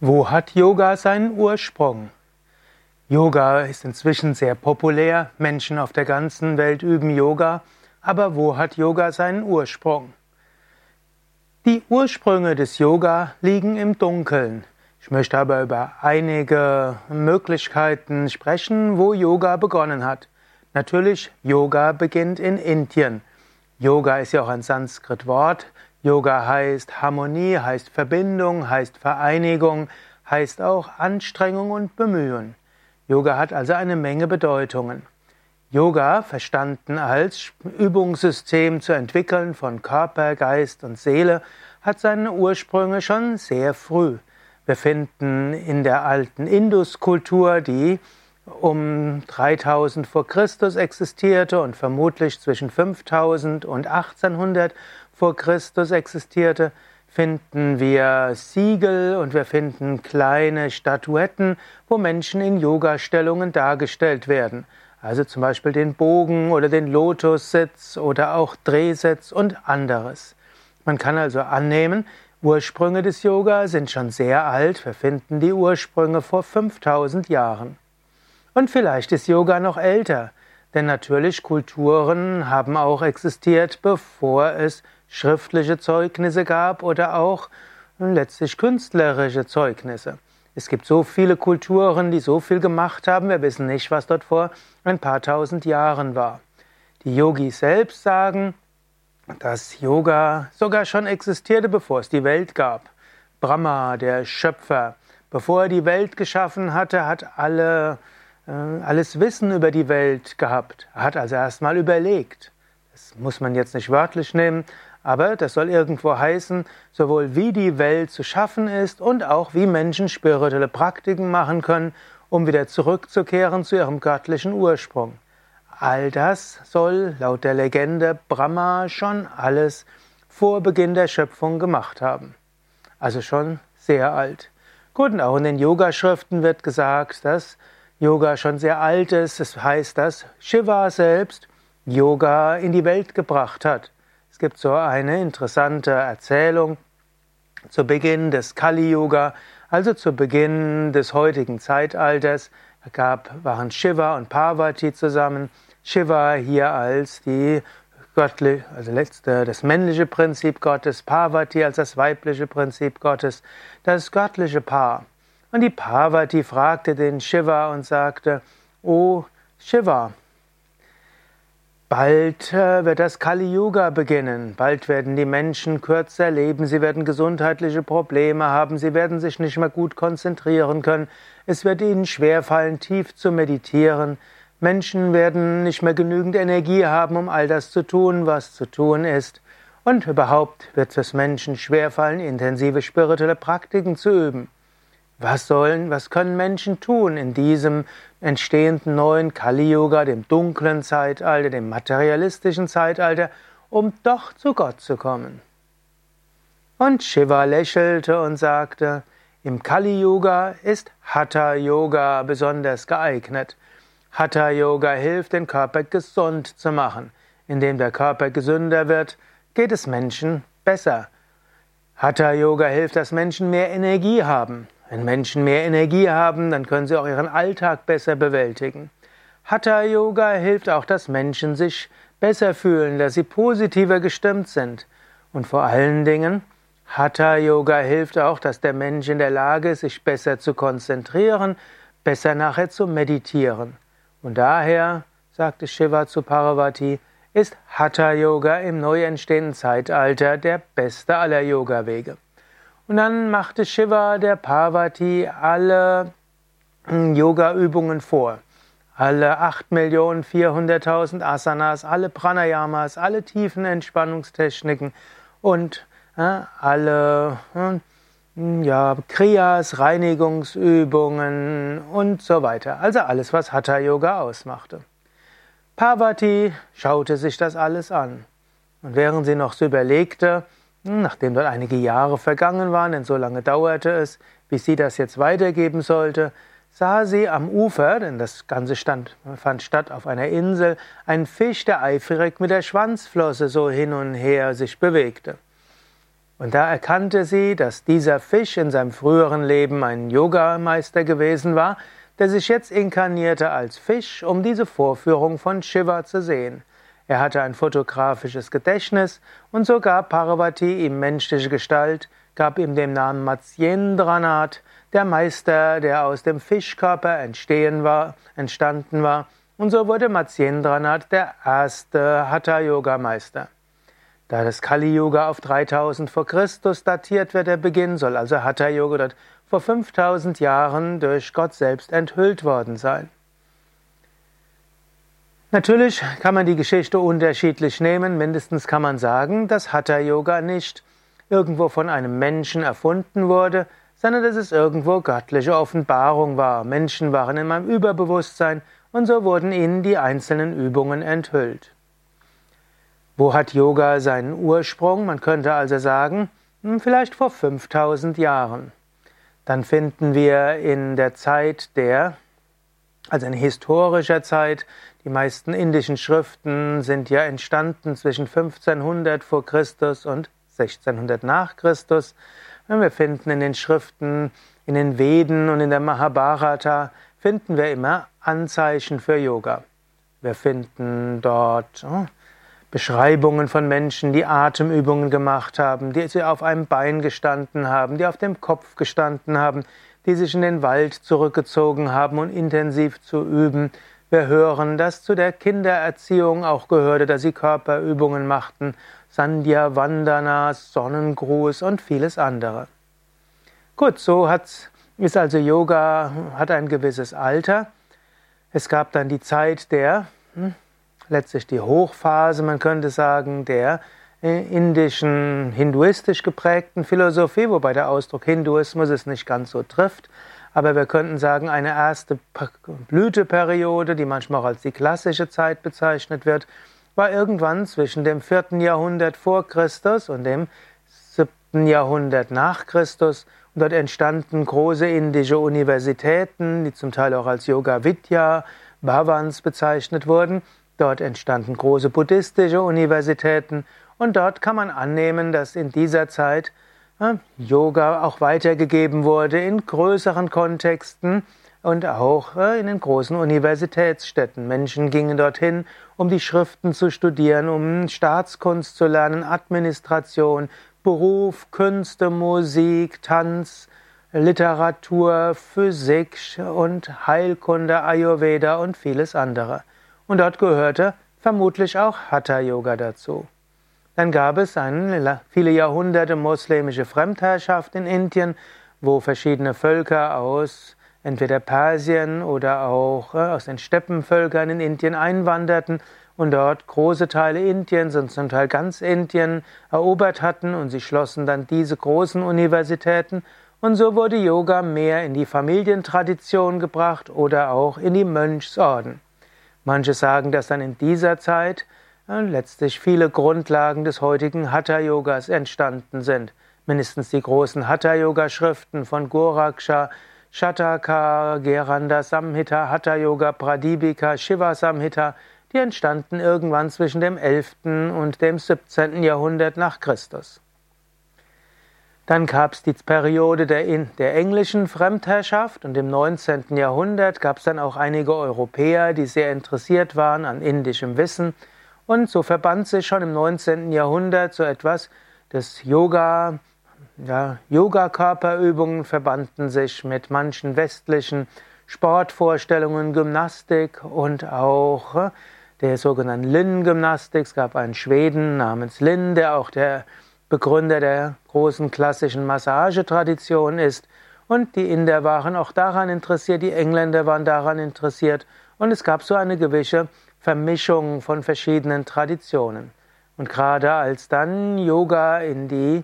Wo hat Yoga seinen Ursprung? Yoga ist inzwischen sehr populär, Menschen auf der ganzen Welt üben Yoga, aber wo hat Yoga seinen Ursprung? Die Ursprünge des Yoga liegen im Dunkeln. Ich möchte aber über einige Möglichkeiten sprechen, wo Yoga begonnen hat. Natürlich, Yoga beginnt in Indien. Yoga ist ja auch ein Sanskrit-Wort. Yoga heißt Harmonie, heißt Verbindung, heißt Vereinigung, heißt auch Anstrengung und Bemühen. Yoga hat also eine Menge Bedeutungen. Yoga, verstanden als Übungssystem zu entwickeln von Körper, Geist und Seele, hat seine Ursprünge schon sehr früh. Wir finden in der alten Induskultur, die um 3000 vor Christus existierte und vermutlich zwischen 5000 und 1800 vor Christus existierte, finden wir Siegel und wir finden kleine Statuetten, wo Menschen in Yoga-Stellungen dargestellt werden. Also zum Beispiel den Bogen oder den Lotussitz oder auch Drehsitz und anderes. Man kann also annehmen, Ursprünge des Yoga sind schon sehr alt. Wir finden die Ursprünge vor 5000 Jahren. Und vielleicht ist Yoga noch älter, denn natürlich Kulturen haben auch existiert, bevor es schriftliche Zeugnisse gab oder auch letztlich künstlerische Zeugnisse. Es gibt so viele Kulturen, die so viel gemacht haben, wir wissen nicht, was dort vor ein paar tausend Jahren war. Die Yogis selbst sagen, dass Yoga sogar schon existierte, bevor es die Welt gab. Brahma, der Schöpfer, bevor er die Welt geschaffen hatte, hat alle, äh, alles Wissen über die Welt gehabt. Er hat also erstmal überlegt. Das muss man jetzt nicht wörtlich nehmen, aber das soll irgendwo heißen, sowohl wie die Welt zu schaffen ist und auch wie Menschen spirituelle Praktiken machen können, um wieder zurückzukehren zu ihrem göttlichen Ursprung. All das soll laut der Legende Brahma schon alles vor Beginn der Schöpfung gemacht haben. Also schon sehr alt. Gut, und auch in den Yogaschriften wird gesagt, dass Yoga schon sehr alt ist. Es das heißt, dass Shiva selbst Yoga in die Welt gebracht hat. Es gibt so eine interessante Erzählung zu Beginn des Kali-Yoga, also zu Beginn des heutigen Zeitalters. Gab, waren Shiva und Parvati zusammen. Shiva hier als die göttliche, also letzte, das männliche Prinzip Gottes, Parvati als das weibliche Prinzip Gottes, das göttliche Paar. Und die Parvati fragte den Shiva und sagte, O Shiva, Bald äh, wird das Kali Yuga beginnen. Bald werden die Menschen kürzer leben. Sie werden gesundheitliche Probleme haben. Sie werden sich nicht mehr gut konzentrieren können. Es wird ihnen schwerfallen, tief zu meditieren. Menschen werden nicht mehr genügend Energie haben, um all das zu tun, was zu tun ist. Und überhaupt wird es Menschen schwerfallen, intensive spirituelle Praktiken zu üben. Was sollen, was können Menschen tun in diesem entstehenden neuen Kali-Yoga, dem dunklen Zeitalter, dem materialistischen Zeitalter, um doch zu Gott zu kommen? Und Shiva lächelte und sagte, im Kali-Yoga ist Hatha-Yoga besonders geeignet. Hatha-Yoga hilft, den Körper gesund zu machen. Indem der Körper gesünder wird, geht es Menschen besser. Hatha-Yoga hilft, dass Menschen mehr Energie haben. Wenn Menschen mehr Energie haben, dann können sie auch ihren Alltag besser bewältigen. Hatha Yoga hilft auch, dass Menschen sich besser fühlen, dass sie positiver gestimmt sind. Und vor allen Dingen, Hatha Yoga hilft auch, dass der Mensch in der Lage ist, sich besser zu konzentrieren, besser nachher zu meditieren. Und daher, sagte Shiva zu Parvati, ist Hatha Yoga im neu entstehenden Zeitalter der beste aller Yoga-Wege. Und dann machte Shiva der Parvati alle hm, Yoga-Übungen vor. Alle 8.400.000 Asanas, alle Pranayamas, alle tiefen Entspannungstechniken und äh, alle äh, ja, Kriyas, Reinigungsübungen und so weiter. Also alles, was Hatha Yoga ausmachte. Parvati schaute sich das alles an. Und während sie noch so überlegte, Nachdem dort einige Jahre vergangen waren, denn so lange dauerte es, bis sie das jetzt weitergeben sollte, sah sie am Ufer, denn das Ganze stand, fand statt auf einer Insel, einen Fisch, der eifrig mit der Schwanzflosse so hin und her sich bewegte. Und da erkannte sie, dass dieser Fisch in seinem früheren Leben ein Yogameister gewesen war, der sich jetzt inkarnierte als Fisch, um diese Vorführung von Shiva zu sehen. Er hatte ein fotografisches Gedächtnis und so gab Parvati ihm menschliche Gestalt, gab ihm den Namen Matsyendranath, der Meister, der aus dem Fischkörper entstehen war, entstanden war, und so wurde Matsyendranath der erste Hatha-Yoga-Meister. Da das Kali-Yoga auf 3000 vor Christus datiert wird, der Beginn, soll also Hatha-Yoga dort vor 5000 Jahren durch Gott selbst enthüllt worden sein. Natürlich kann man die Geschichte unterschiedlich nehmen. Mindestens kann man sagen, dass Hatha-Yoga nicht irgendwo von einem Menschen erfunden wurde, sondern dass es irgendwo göttliche Offenbarung war. Menschen waren in meinem Überbewusstsein und so wurden ihnen die einzelnen Übungen enthüllt. Wo hat Yoga seinen Ursprung? Man könnte also sagen, hm, vielleicht vor 5000 Jahren. Dann finden wir in der Zeit der, also in historischer Zeit, die meisten indischen Schriften sind ja entstanden zwischen 1500 vor Christus und 1600 nach Christus. Wir finden in den Schriften, in den Veden und in der Mahabharata, finden wir immer Anzeichen für Yoga. Wir finden dort oh, Beschreibungen von Menschen, die Atemübungen gemacht haben, die auf einem Bein gestanden haben, die auf dem Kopf gestanden haben, die sich in den Wald zurückgezogen haben um intensiv zu üben. Wir hören, dass zu der Kindererziehung auch gehörte, dass sie Körperübungen machten, Sandhya Vandanas, Sonnengruß und vieles andere. Gut, so hat, ist also Yoga, hat ein gewisses Alter. Es gab dann die Zeit der hm, letztlich die Hochphase, man könnte sagen, der äh, indischen, hinduistisch geprägten Philosophie, wobei der Ausdruck Hinduismus es nicht ganz so trifft. Aber wir könnten sagen, eine erste Blüteperiode, die manchmal auch als die klassische Zeit bezeichnet wird, war irgendwann zwischen dem 4. Jahrhundert vor Christus und dem 7. Jahrhundert nach Christus. Und dort entstanden große indische Universitäten, die zum Teil auch als Yoga Vidya, Bhavans bezeichnet wurden. Dort entstanden große buddhistische Universitäten und dort kann man annehmen, dass in dieser Zeit Yoga auch weitergegeben wurde in größeren Kontexten und auch äh, in den großen Universitätsstädten. Menschen gingen dorthin, um die Schriften zu studieren, um Staatskunst zu lernen, Administration, Beruf, Künste, Musik, Tanz, Literatur, Physik und Heilkunde, Ayurveda und vieles andere und dort gehörte vermutlich auch Hatha-Yoga dazu. Dann gab es eine viele Jahrhunderte muslimische Fremdherrschaft in Indien, wo verschiedene Völker aus entweder Persien oder auch äh, aus den Steppenvölkern in Indien einwanderten und dort große Teile Indiens und zum Teil ganz Indien erobert hatten und sie schlossen dann diese großen Universitäten und so wurde Yoga mehr in die Familientradition gebracht oder auch in die Mönchsorden. Manche sagen, dass dann in dieser Zeit letztlich viele Grundlagen des heutigen Hatha-Yogas entstanden sind. Mindestens die großen Hatha-Yoga-Schriften von Goraksha, Shataka, Geranda Samhita, Hatha-Yoga, Pradipika, Shiva Samhita, die entstanden irgendwann zwischen dem 11. und dem 17. Jahrhundert nach Christus. Dann gab es die Periode der, der, englischen Fremdherrschaft und im 19. Jahrhundert gab es dann auch einige Europäer, die sehr interessiert waren an indischem Wissen. Und so verband sich schon im 19. Jahrhundert so etwas, das Yoga, ja, Yoga-Körperübungen verbanden sich mit manchen westlichen Sportvorstellungen, Gymnastik und auch äh, der sogenannten Lin-Gymnastik. Es gab einen Schweden namens Lin, der auch der Begründer der großen klassischen Massagetradition ist. Und die Inder waren auch daran interessiert, die Engländer waren daran interessiert. Und es gab so eine gewisse Vermischung von verschiedenen Traditionen. Und gerade als dann Yoga in die,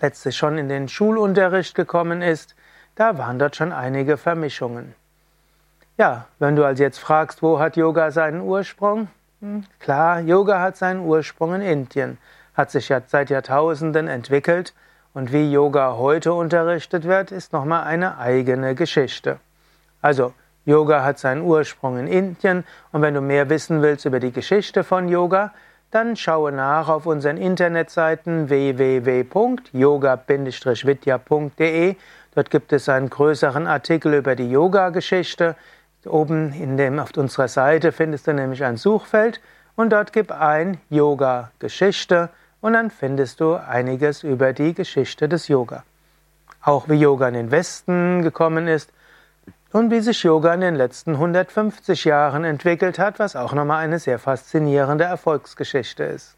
letztlich schon in den Schulunterricht gekommen ist, da waren dort schon einige Vermischungen. Ja, wenn du also jetzt fragst, wo hat Yoga seinen Ursprung? Hm, klar, Yoga hat seinen Ursprung in Indien hat sich ja seit Jahrtausenden entwickelt und wie Yoga heute unterrichtet wird, ist nochmal eine eigene Geschichte. Also, Yoga hat seinen Ursprung in Indien und wenn du mehr wissen willst über die Geschichte von Yoga, dann schaue nach auf unseren Internetseiten www.yoga-vidya.de. Dort gibt es einen größeren Artikel über die Yoga-Geschichte. Oben in dem, auf unserer Seite findest du nämlich ein Suchfeld und dort gib ein Yoga-Geschichte und dann findest du einiges über die Geschichte des Yoga. Auch wie Yoga in den Westen gekommen ist und wie sich Yoga in den letzten 150 Jahren entwickelt hat, was auch nochmal eine sehr faszinierende Erfolgsgeschichte ist.